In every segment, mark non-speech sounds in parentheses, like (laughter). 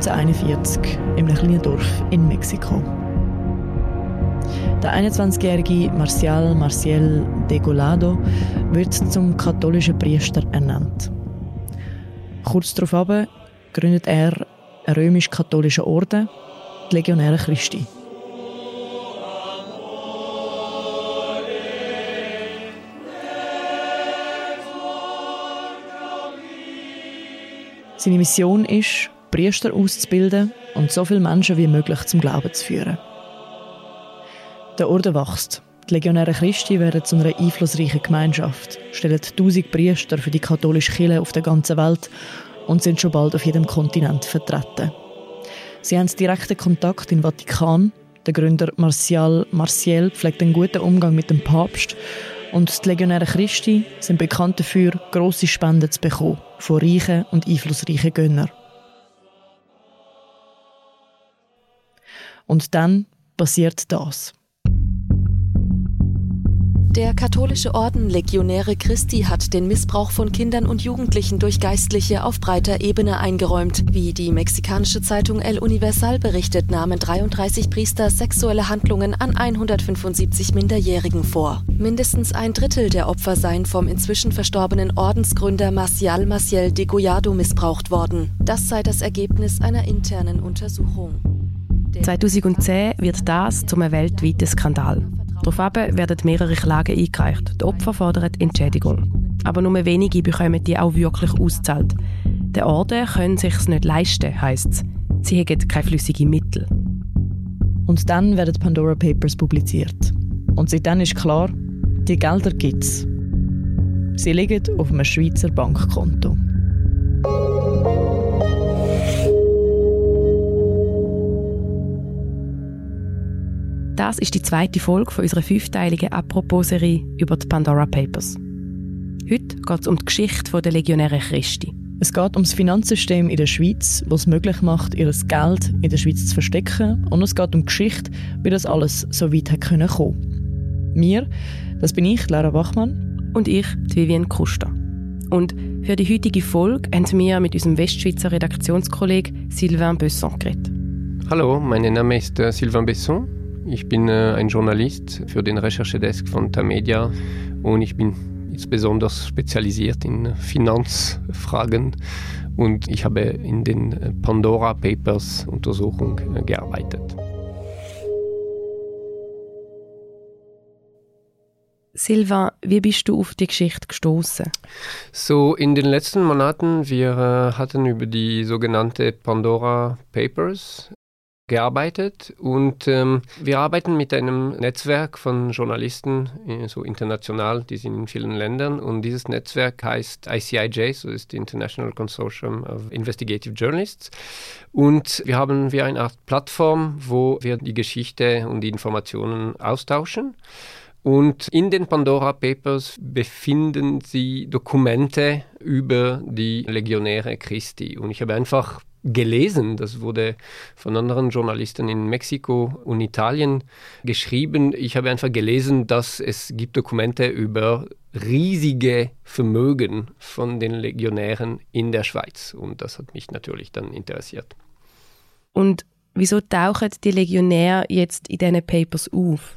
1941 in einem kleinen Dorf in Mexiko. Der 21-jährige Marcial Marcial Degolado wird zum katholischen Priester ernannt. Kurz darauf gründet er einen römisch-katholischen Orden, die Legionäre Christi. Seine Mission ist, Priester auszubilden und so viele Menschen wie möglich zum Glauben zu führen. Der Orden wächst. Die Legionäre Christi werden zu einer einflussreichen Gemeinschaft, stellen tausend Priester für die katholische Kirche auf der ganzen Welt und sind schon bald auf jedem Kontinent vertreten. Sie haben direkten Kontakt im Vatikan. Der Gründer Martial Martial pflegt einen guten Umgang mit dem Papst und die Legionäre Christi sind bekannt dafür, grosse Spenden zu bekommen von reichen und einflussreichen Gönnern. Und dann passiert das. Der katholische Orden Legionäre Christi hat den Missbrauch von Kindern und Jugendlichen durch Geistliche auf breiter Ebene eingeräumt. Wie die mexikanische Zeitung El Universal berichtet, nahmen 33 Priester sexuelle Handlungen an 175 Minderjährigen vor. Mindestens ein Drittel der Opfer seien vom inzwischen verstorbenen Ordensgründer Marcial Maciel de Goyado missbraucht worden. Das sei das Ergebnis einer internen Untersuchung. 2010 wird das zum weltweiten Skandal. Daraufhin werden mehrere Klagen eingereicht. Die Opfer fordern Entschädigung. Aber nur wenige bekommen die auch wirklich ausgezahlt. Die Orden können sich nicht leisten, heisst es. Sie haben keine flüssigen Mittel. Und dann werden die Pandora Papers publiziert. Und seitdem ist klar, die Gelder gibt es. Sie liegen auf einem Schweizer Bankkonto. Das ist die zweite Folge von unserer fünfteiligen Apropos-Serie über die Pandora Papers. Heute geht es um die Geschichte der Legionäre Christi. Es geht um das Finanzsystem in der Schweiz, das es möglich macht, ihr Geld in der Schweiz zu verstecken. Und es geht um die Geschichte, wie das alles so weit hat können kommen. Mir, das bin ich, Lara Bachmann. Und ich, Vivienne Kuster. Und für die heutige Folge haben wir mit unserem Westschweizer Redaktionskollegen Sylvain Besson geredet. Hallo, mein Name ist äh, Sylvain Besson. Ich bin äh, ein Journalist für den Recherchedesk von Tamedia und ich bin insbesondere spezialisiert in Finanzfragen und ich habe in den Pandora Papers Untersuchung äh, gearbeitet. Silva, wie bist du auf die Geschichte gestoßen? So in den letzten Monaten wir äh, hatten über die sogenannte Pandora Papers gearbeitet und ähm, wir arbeiten mit einem Netzwerk von Journalisten, äh, so international, die sind in vielen Ländern und dieses Netzwerk heißt ICIJ, so ist International Consortium of Investigative Journalists und wir haben wir eine Art Plattform, wo wir die Geschichte und die Informationen austauschen. Und in den Pandora Papers befinden sie Dokumente über die Legionäre Christi. Und ich habe einfach gelesen, das wurde von anderen Journalisten in Mexiko und Italien geschrieben. Ich habe einfach gelesen, dass es gibt Dokumente über riesige Vermögen von den Legionären in der Schweiz und das hat mich natürlich dann interessiert. Und wieso tauchen die Legionäre jetzt in diesen Papers auf?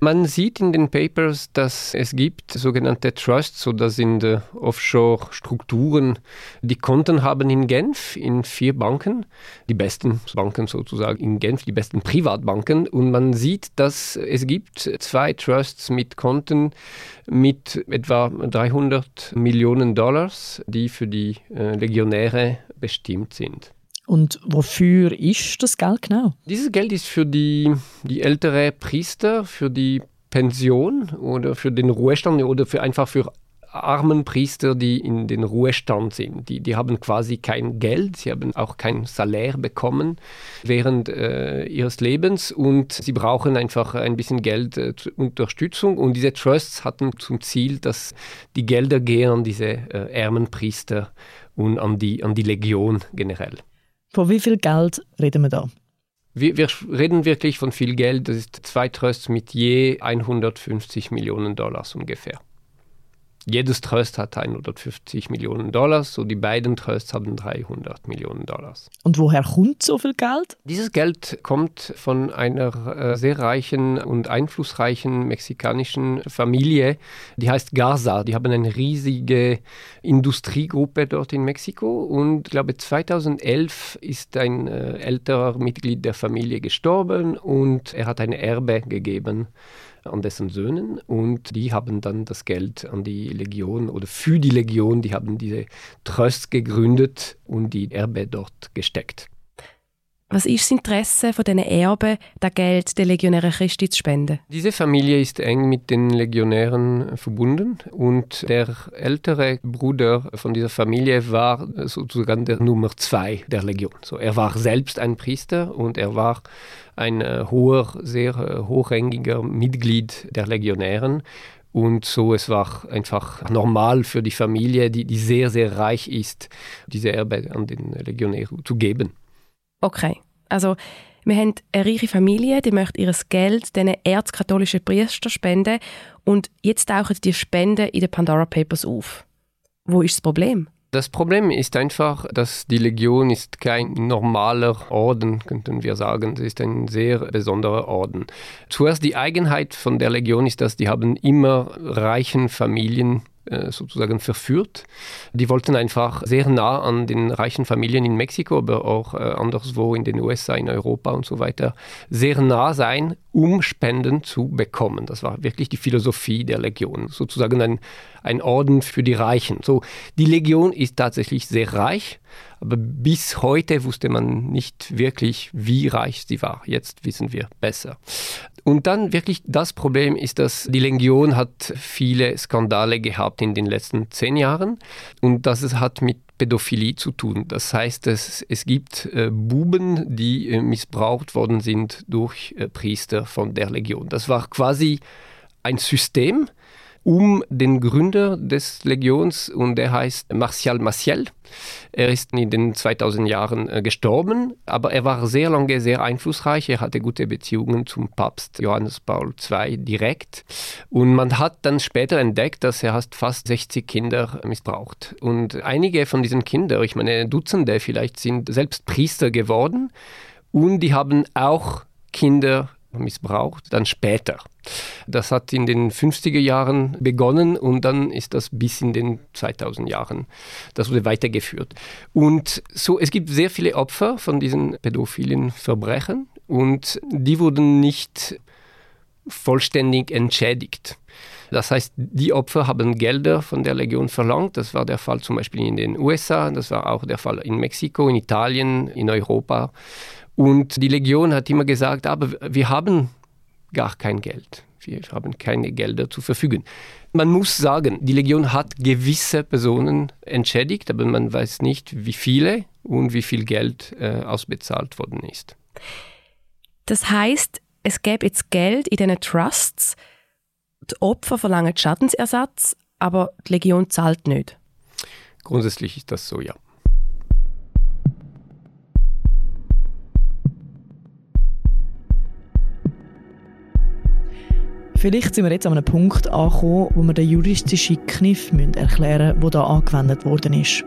Man sieht in den Papers, dass es gibt sogenannte Trusts oder sind äh, Offshore-Strukturen, die Konten haben in Genf in vier Banken, die besten Banken sozusagen in Genf, die besten Privatbanken. Und man sieht, dass es gibt zwei Trusts mit Konten mit etwa 300 Millionen Dollars, die für die äh, Legionäre bestimmt sind. Und wofür ist das Geld genau? Dieses Geld ist für die, die ältere Priester, für die Pension oder für den Ruhestand oder für einfach für armen Priester, die in den Ruhestand sind. Die, die haben quasi kein Geld, sie haben auch kein Salär bekommen während äh, ihres Lebens und sie brauchen einfach ein bisschen Geld äh, Unterstützung. Und diese Trusts hatten zum Ziel, dass die Gelder gehen an diese äh, armen Priester und an die, an die Legion generell. Von wie viel Geld reden wir da? Wir, wir, reden wirklich von viel Geld. Das ist zwei Trusts mit je 150 Millionen Dollars ungefähr. Jedes Trust hat 150 Millionen Dollars, so die beiden Trusts haben 300 Millionen Dollars. Und woher kommt so viel Geld? Dieses Geld kommt von einer äh, sehr reichen und einflussreichen mexikanischen Familie, die heißt Garza. Die haben eine riesige Industriegruppe dort in Mexiko und ich glaube 2011 ist ein äh, älterer Mitglied der Familie gestorben und er hat ein Erbe gegeben an dessen Söhnen und die haben dann das Geld an die Legion oder für die Legion, die haben diese Trust gegründet und die Erbe dort gesteckt. Was ist das Interesse von diesen Erben, das Geld der Legionäre Christi zu spenden? Diese Familie ist eng mit den Legionären verbunden und der ältere Bruder von dieser Familie war sozusagen der Nummer zwei der Legion. So, er war selbst ein Priester und er war ein äh, hoher, sehr äh, hochrangiger Mitglied der Legionären. Und so, es war einfach normal für die Familie, die, die sehr, sehr reich ist, diese Erbe an den Legionären zu geben. Okay, also wir haben eine reiche Familie, die möchte ihr Geld diesen erzkatholischen Priester spenden und jetzt tauchen die Spenden in den Pandora Papers auf. Wo ist das Problem? Das Problem ist einfach, dass die Legion ist kein normaler Orden, könnten wir sagen. Sie ist ein sehr besonderer Orden. Zuerst die Eigenheit von der Legion ist, dass die haben immer reichen Familien sozusagen verführt. Die wollten einfach sehr nah an den reichen Familien in Mexiko, aber auch äh, anderswo in den USA, in Europa und so weiter, sehr nah sein, um Spenden zu bekommen. Das war wirklich die Philosophie der Legion, sozusagen ein, ein Orden für die Reichen. So, die Legion ist tatsächlich sehr reich, aber bis heute wusste man nicht wirklich, wie reich sie war. Jetzt wissen wir besser. Und dann wirklich das Problem ist, dass die Legion hat viele Skandale gehabt in den letzten zehn Jahren und das hat mit Pädophilie zu tun. Das heißt, es, es gibt äh, Buben, die äh, missbraucht worden sind durch äh, Priester von der Legion. Das war quasi ein System, um den Gründer des Legions und der heißt Martial Maciel. Er ist in den 2000 Jahren äh, gestorben, aber er war sehr lange sehr einflussreich. Er hatte gute Beziehungen zum Papst Johannes Paul II direkt. Und man hat dann später entdeckt, dass er fast 60 Kinder missbraucht. Und einige von diesen Kindern, ich meine Dutzende vielleicht, sind selbst Priester geworden und die haben auch Kinder missbraucht, dann später. Das hat in den 50er Jahren begonnen und dann ist das bis in den 2000 Jahren, das wurde weitergeführt. Und so, es gibt sehr viele Opfer von diesen pädophilen Verbrechen und die wurden nicht vollständig entschädigt. Das heißt, die Opfer haben Gelder von der Legion verlangt. Das war der Fall zum Beispiel in den USA, das war auch der Fall in Mexiko, in Italien, in Europa. Und die Legion hat immer gesagt, aber wir haben gar kein Geld. Wir haben keine Gelder zur Verfügung. Man muss sagen, die Legion hat gewisse Personen entschädigt, aber man weiß nicht, wie viele und wie viel Geld äh, ausbezahlt worden ist. Das heißt, es gäbe jetzt Geld in diesen Trusts, die Opfer verlangen Schadensersatz, aber die Legion zahlt nicht. Grundsätzlich ist das so, ja. Vielleicht sind wir jetzt an einem Punkt angekommen, wo wir den juristischen Kniff erklären müssen, der hier angewendet worden ist.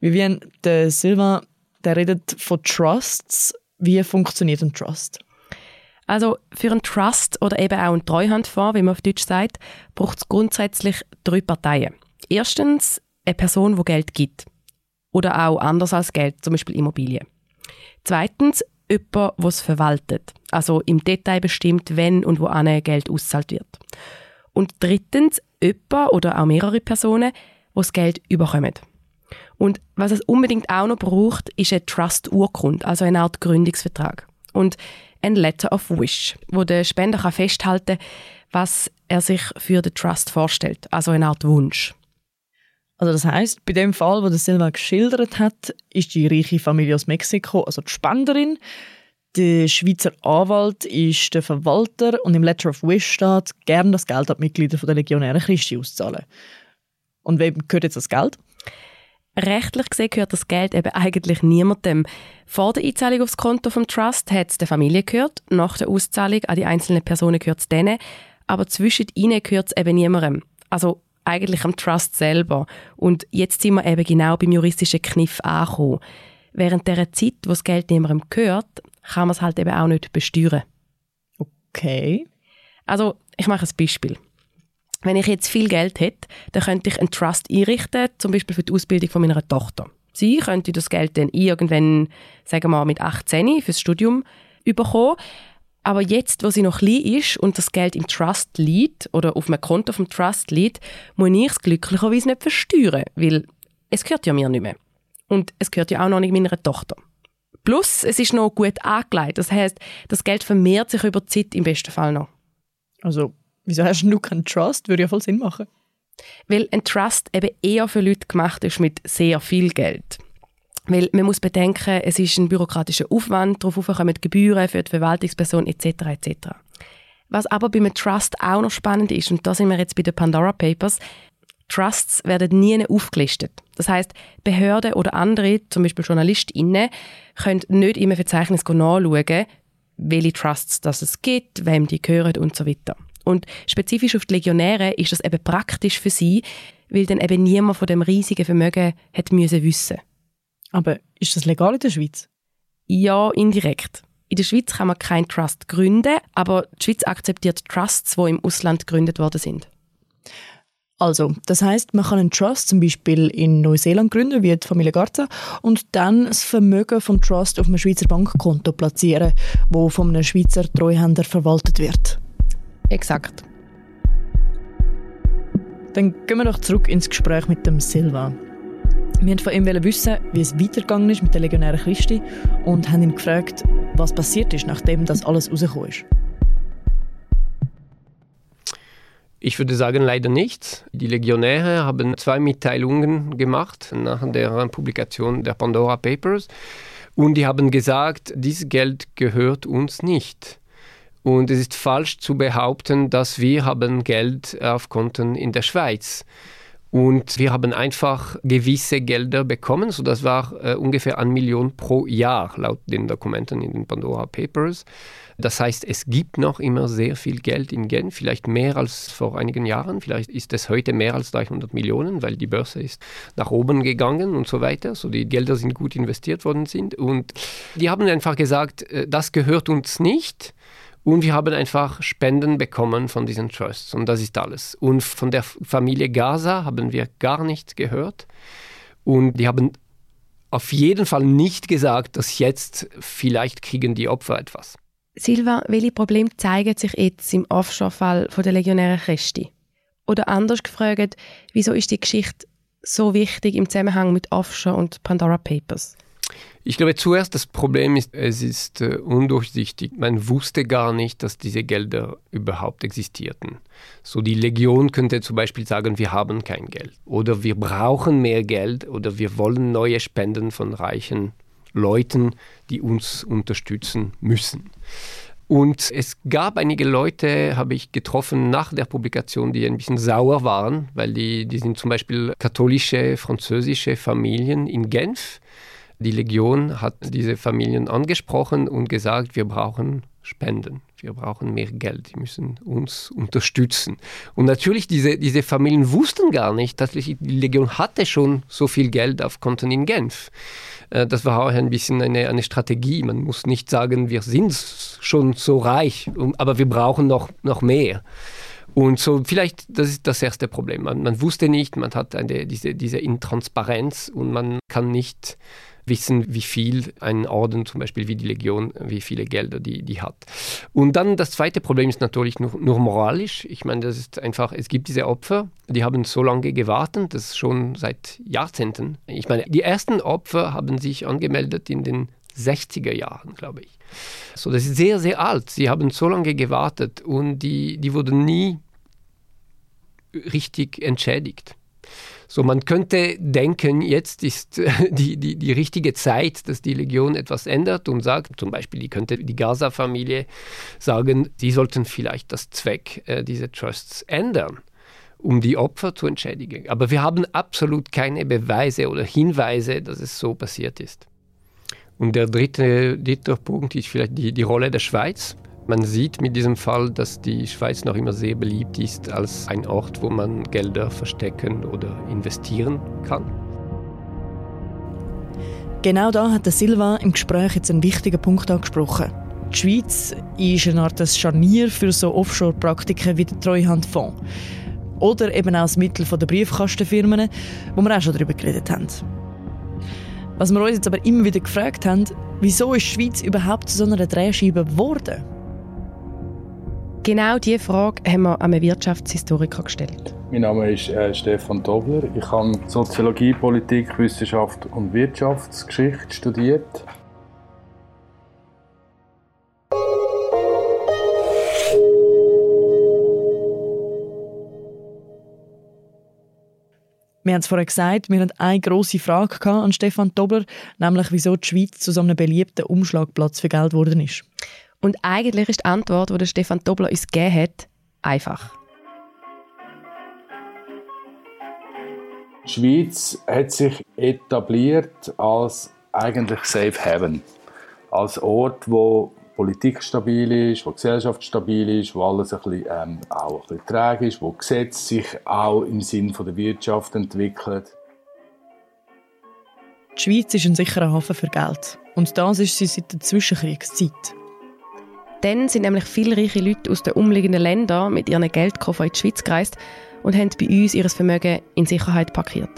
Vivian, der Silva, der redet von Trusts. Wie funktioniert ein Trust? Also für einen Trust oder eben auch einen Treuhandfonds, wie man auf Deutsch sagt, braucht es grundsätzlich drei Parteien. Erstens eine Person, die Geld gibt. Oder auch anders als Geld, zum Beispiel Immobilien. Zweitens jemand, der es verwaltet, also im Detail bestimmt, wenn und wo Geld ausgezahlt wird. Und drittens jemand oder auch mehrere Personen, die das Geld überkommen. Und was es unbedingt auch noch braucht, ist eine Trust-Urkunde, also eine Art Gründungsvertrag. Und ein Letter of Wish, wo der Spender kann festhalten kann, was er sich für den Trust vorstellt, also eine Art Wunsch. Also das heißt, bei dem Fall, wo der Silva geschildert hat, ist die reiche Familie aus Mexiko, also die Spenderin. Der Schweizer Anwalt ist der Verwalter und im Letter of Wish steht, gern das Geld an die Mitglieder der Legionären Christi auszahlen. Und wem gehört jetzt das Geld? Rechtlich gesehen gehört das Geld eben eigentlich niemandem. Vor der Einzahlung aufs Konto vom Trust hat es der Familie gehört, nach der Auszahlung an die einzelnen Personen gehört es denen, aber zwischen ihnen gehört es eben niemandem. Also eigentlich am Trust selber. Und jetzt sind wir eben genau beim juristischen Kniff angekommen. Während der Zeit, wo das Geld niemandem gehört, kann man es halt eben auch nicht besteuern. Okay. Also, ich mache ein Beispiel. Wenn ich jetzt viel Geld hätte, dann könnte ich einen Trust einrichten, zum Beispiel für die Ausbildung von meiner Tochter. Sie könnte das Geld dann irgendwann, sagen wir mal, mit 18 fürs Studium bekommen. Aber jetzt, wo sie noch klein ist und das Geld im Trust liegt oder auf einem Konto vom Trust liegt, muss ich es glücklicherweise nicht versteuern, weil es gehört ja mir nicht mehr. Und es gehört ja auch noch nicht meiner Tochter. Plus, es ist noch gut angelegt. Das heißt, das Geld vermehrt sich über die Zeit im besten Fall noch. Also Wieso hast du keinen Trust? Würde ja voll Sinn machen. Weil ein Trust eben eher für Leute gemacht ist mit sehr viel Geld. Weil man muss bedenken, es ist ein bürokratischer Aufwand, darauf kommen Gebühren für die Verwaltungsperson etc. etc. Was aber bei einem Trust auch noch spannend ist, und da sind wir jetzt bei den Pandora Papers, Trusts werden nie aufgelistet. Das heißt, Behörden oder andere, zum Beispiel JournalistInnen, können nicht im Verzeichnis nachschauen, welche Trusts das es gibt, wem die gehören und so weiter. Und spezifisch auf die Legionäre ist das eben praktisch für sie, weil dann eben niemand von dem riesigen Vermögen hat müssen wissen. Aber ist das legal in der Schweiz? Ja, indirekt. In der Schweiz kann man keinen Trust gründen, aber die Schweiz akzeptiert Trusts, die im Ausland gegründet worden sind. Also, das heißt, man kann einen Trust zum Beispiel in Neuseeland gründen, wie die Familie Garza, und dann das Vermögen vom Trust auf einem Schweizer Bankkonto platzieren, wo von einem Schweizer Treuhänder verwaltet wird. Exakt. Dann gehen wir doch zurück ins Gespräch mit dem Silva. Wir wollten von ihm wissen, wie es weitergegangen ist mit der Legionären Christi und haben ihn gefragt, was passiert ist, nachdem das alles rausgekommen ist. Ich würde sagen, leider nichts. Die Legionäre haben zwei Mitteilungen gemacht nach der Publikation der Pandora Papers und die haben gesagt, dieses Geld gehört uns nicht. Und es ist falsch zu behaupten, dass wir haben Geld auf Konten in der Schweiz. Und wir haben einfach gewisse Gelder bekommen, so das war äh, ungefähr eine Million pro Jahr laut den Dokumenten in den Pandora Papers. Das heißt, es gibt noch immer sehr viel Geld in Genf, vielleicht mehr als vor einigen Jahren. Vielleicht ist es heute mehr als 300 Millionen, weil die Börse ist nach oben gegangen und so weiter. So die Gelder sind gut investiert worden sind. Und die haben einfach gesagt, äh, das gehört uns nicht. Und wir haben einfach Spenden bekommen von diesen Trusts und das ist alles. Und von der Familie Gaza haben wir gar nichts gehört. Und die haben auf jeden Fall nicht gesagt, dass jetzt vielleicht kriegen die Opfer etwas. Silva, welche Probleme zeigen sich jetzt im Offshore-Fall der Legionären Christi? Oder anders gefragt, wieso ist die Geschichte so wichtig im Zusammenhang mit Offshore und Pandora Papers? Ich glaube, zuerst das Problem ist, es ist äh, undurchsichtig. Man wusste gar nicht, dass diese Gelder überhaupt existierten. So die Legion könnte zum Beispiel sagen, wir haben kein Geld oder wir brauchen mehr Geld oder wir wollen neue Spenden von reichen Leuten, die uns unterstützen müssen. Und es gab einige Leute, habe ich getroffen nach der Publikation, die ein bisschen sauer waren, weil die, die sind zum Beispiel katholische, französische Familien in Genf die Legion hat diese Familien angesprochen und gesagt, wir brauchen Spenden, wir brauchen mehr Geld, die müssen uns unterstützen. Und natürlich, diese, diese Familien wussten gar nicht, dass die Legion hatte schon so viel Geld auf Konten in Genf. Äh, das war auch ein bisschen eine, eine Strategie. Man muss nicht sagen, wir sind schon so reich, aber wir brauchen noch, noch mehr. Und so vielleicht, das ist das erste Problem. Man, man wusste nicht, man hat eine, diese, diese Intransparenz und man kann nicht wissen, wie viel ein Orden, zum Beispiel wie die Legion, wie viele Gelder die, die hat. Und dann das zweite Problem ist natürlich nur, nur moralisch. Ich meine, das ist einfach, es gibt diese Opfer, die haben so lange gewartet, das schon seit Jahrzehnten. Ich meine, die ersten Opfer haben sich angemeldet in den 60er Jahren, glaube ich. So, das ist sehr, sehr alt. Sie haben so lange gewartet und die, die wurden nie richtig entschädigt. So, man könnte denken, jetzt ist (laughs) die, die, die richtige Zeit, dass die Legion etwas ändert und sagt, zum Beispiel, die könnte die Gaza-Familie sagen, sie sollten vielleicht das Zweck äh, dieser Trusts ändern. um die Opfer zu entschädigen. Aber wir haben absolut keine Beweise oder Hinweise, dass es so passiert ist. Und der dritte, dritte Punkt ist vielleicht die, die Rolle der Schweiz. Man sieht mit diesem Fall, dass die Schweiz noch immer sehr beliebt ist als ein Ort, wo man Gelder verstecken oder investieren kann. Genau da hat Silva im Gespräch jetzt einen wichtigen Punkt angesprochen. Die Schweiz ist eine Art Scharnier für so Offshore-Praktiken wie der Treuhandfonds. Oder eben auch das Mittel der Briefkastenfirmen, wo wir auch schon darüber geredet haben. Was wir uns jetzt aber immer wieder gefragt haben, wieso ist die Schweiz überhaupt zu so einer Drehscheibe geworden? Genau diese Frage haben wir einem Wirtschaftshistoriker gestellt. Mein Name ist äh, Stefan Dobler. Ich habe Soziologie, Politik, Wissenschaft und Wirtschaftsgeschichte studiert. Wir haben es vorher gesagt, wir hatten eine grosse Frage an Stefan Dobler, nämlich wieso die Schweiz zu so einem beliebten Umschlagplatz für Geld geworden ist. Und eigentlich ist die Antwort, die Stefan Dobler uns gegeben hat, einfach. Die Schweiz hat sich etabliert als eigentlich Safe Haven. Als Ort, wo Politik stabil ist, wo die Gesellschaft stabil ist, wo alles ein bisschen, ähm, auch ein bisschen träge ist, wo Gesetze sich auch im Sinn der Wirtschaft entwickeln. Die Schweiz ist ein sicherer Hafen für Geld. Und das ist sie seit der Zwischenkriegszeit. Dann sind nämlich viele reiche Leute aus den umliegenden Ländern mit ihren Geldkoffer in die Schweiz gereist und haben bei uns ihr Vermögen in Sicherheit parkiert.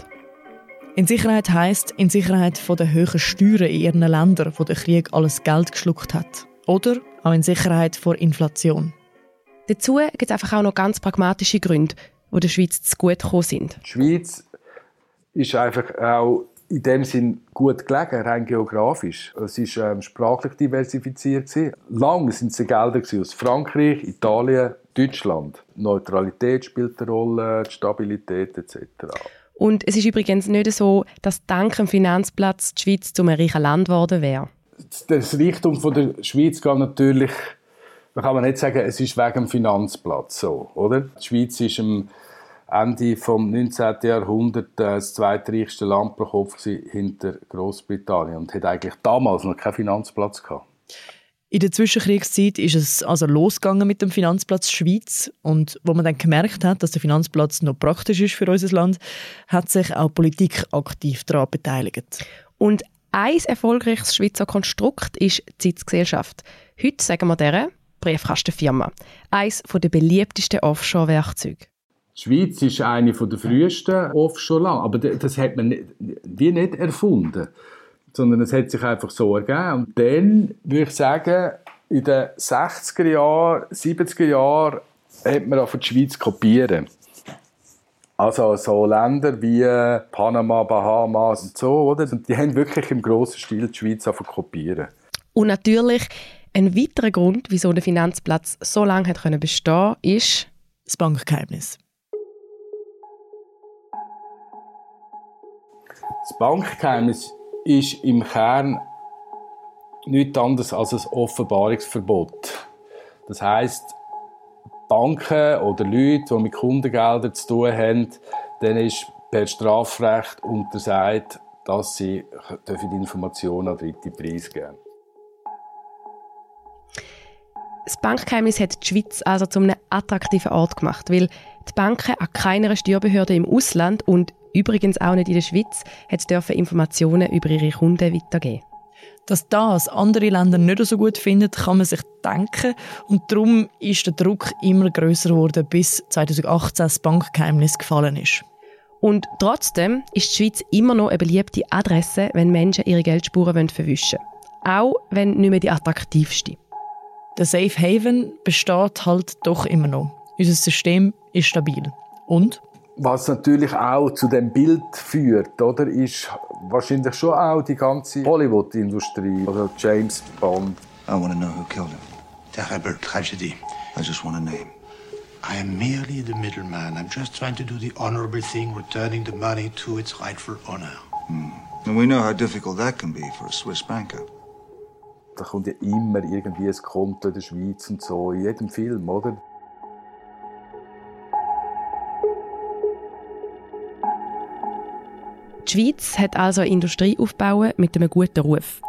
In Sicherheit heisst in Sicherheit von den hohen Steuern in ihren Ländern, wo der Krieg alles Geld geschluckt hat. Oder auch in Sicherheit vor Inflation. Dazu gibt es einfach auch noch ganz pragmatische Gründe, die der Schweiz zu gut gekommen sind. Die Schweiz ist einfach auch in dem Sinn gut gelegen, rein geografisch. Es war ähm, sprachlich diversifiziert. Lang sind es Gelder aus Frankreich, Italien, Deutschland. Neutralität spielt eine Rolle, die Stabilität etc. Und es ist übrigens nicht so, dass dank dem Finanzplatz die Schweiz zu einem reichen Land geworden wäre. Das Reichtum von der Schweiz geht natürlich, man kann nicht sagen, es ist wegen dem Finanzplatz so, oder? Die Schweiz ist im Ende des 19. Jahrhunderts das zweitreichste Land pro Kopf hinter Großbritannien und hat eigentlich damals noch keinen Finanzplatz gehabt. In der Zwischenkriegszeit ist es also losgegangen mit dem Finanzplatz Schweiz und wo man dann gemerkt hat, dass der Finanzplatz noch praktisch ist für unser Land, hat sich auch Politik aktiv daran beteiligt. Und ein erfolgreiches Schweizer Konstrukt ist die Zeitgesellschaft. Heute sagen wir deren Briefkastenfirma. Eines der beliebtesten Offshore-Werkzeuge. Die Schweiz ist eine der frühesten Offshore-Länder, aber das hat man nicht, wie nicht erfunden, sondern es hat sich einfach so ergeben. Und dann würde ich sagen, in den 60er Jahren, 70er Jahren hat man auf die Schweiz kopieren. Also so Länder wie Panama, Bahamas und so, oder? Und die haben wirklich im grossen Stil die Schweiz kopieren. Und natürlich ein weiterer Grund, wieso der Finanzplatz so lange hat bestehen konnte, ist das Bankgeheimnis. Das Bankgeheimnis ist im Kern nichts anderes als ein Offenbarungsverbot. Das heißt, Banken oder Leute, die mit Kundengeldern zu tun haben, denen ist per Strafrecht untersagt, dass sie die Informationen an Dritte preisgeben Das Bankgeheimnis hat die Schweiz also zu einem attraktiven Ort gemacht, weil die Banken an keiner Steuerbehörde im Ausland und übrigens auch nicht in der Schweiz, hat dürfen Informationen über ihre Kunden weitergeben. Dass das andere Länder nicht so gut finden, kann man sich denken. Und darum ist der Druck immer größer geworden, bis 2018 das Bankgeheimnis gefallen ist. Und trotzdem ist die Schweiz immer noch eine beliebte Adresse, wenn Menschen ihre Geldspuren verwischen wollen. Auch wenn nicht mehr die attraktivste. Der Safe Haven besteht halt doch immer noch. Unser System ist stabil. Und was natürlich auch zu dem Bild führt, oder, ist wahrscheinlich schon auch die ganze Hollywood-Industrie, also James Bond. I want to know who killed him. Terrible tragedy. I just want a name. I am merely the middleman. I'm just trying to do the honorable thing, returning the money to its rightful owner. Hmm. And we know how difficult that can be for a Swiss banker. Da kommt ja immer irgendwie ein Konto in der Schweiz und so, in jedem Film, oder? Die Schweiz hat also eine Industrie aufgebaut mit einem guten Ruf.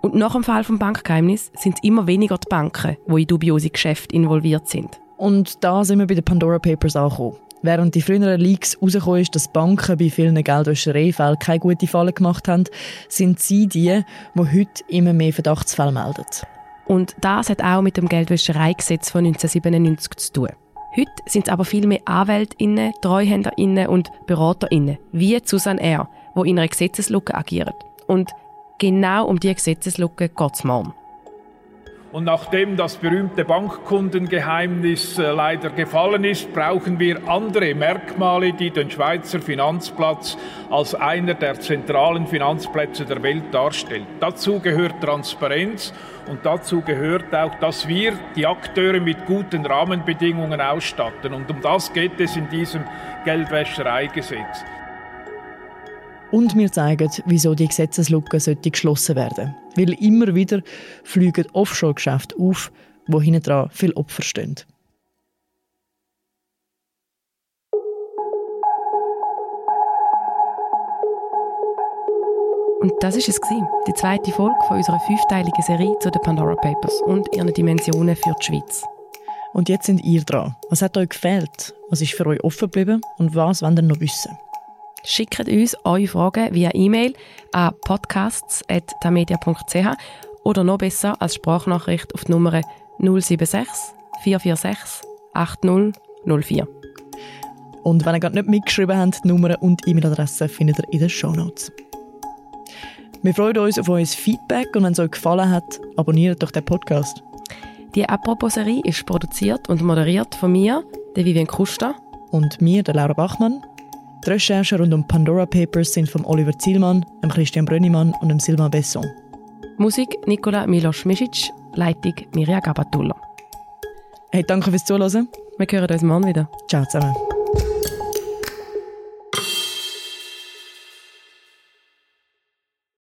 Und nach dem Fall vom Bankgeheimnis sind es immer weniger die Banken, die in dubiose Geschäfte involviert sind. Und da sind wir bei den Pandora Papers angekommen. Während die früheren Leaks herausgekommen ist, dass Banken bei vielen Geldwäschereifällen keine gute Falle gemacht haben, sind sie die, die heute immer mehr Verdachtsfälle melden. Und das hat auch mit dem Geldwäschereigesetz von 1997 zu tun. Heute sind es aber viel mehr AnwältInnen, TreuhänderInnen und BeraterInnen, wie Susanne R., die in einer Gesetzeslücke agieren. Und genau um diese Gesetzeslücke geht es morgen. Und nachdem das berühmte Bankkundengeheimnis äh, leider gefallen ist, brauchen wir andere Merkmale, die den Schweizer Finanzplatz als einer der zentralen Finanzplätze der Welt darstellt. Dazu gehört Transparenz und dazu gehört auch, dass wir die Akteure mit guten Rahmenbedingungen ausstatten. Und um das geht es in diesem Geldwäschereigesetz. Und wir zeigen, wieso die Gesetzeslücke geschlossen werden. Weil immer wieder fliegen Offshore-Geschäfte auf, wo hinten dran viele Opfer stehen. Und das ist es gewesen, die zweite Folge von unserer fünfteiligen Serie zu den Pandora Papers und ihren Dimensionen für die Schweiz. Und jetzt sind ihr dran. Was hat euch gefehlt? Was ist für euch offen geblieben? Und was wollt ihr noch wissen? Schickt uns eure Fragen via E-Mail an podcasts.tamedia.ch oder noch besser als Sprachnachricht auf die Nummer 076 446 8004. Und wenn ihr gerade nicht mitgeschrieben habt, die Nummern und E-Mail-Adresse findet ihr in den Show Notes. Wir freuen uns auf euer Feedback und wenn es euch gefallen hat, abonniert doch den Podcast. Die Apropos-Serie ist produziert und moderiert von mir, der Vivian Kuster. Und mir, der Laura Bachmann. Die Recherchen rund um Pandora Papers sind von Oliver Zielmann, dem Christian Brönnimann und dem Silvan Besson. Musik Nikola Milos Misic, Leitung Mirja Gabatulla. Hey, danke fürs Zuhören. Wir hören uns morgen wieder. Ciao zusammen.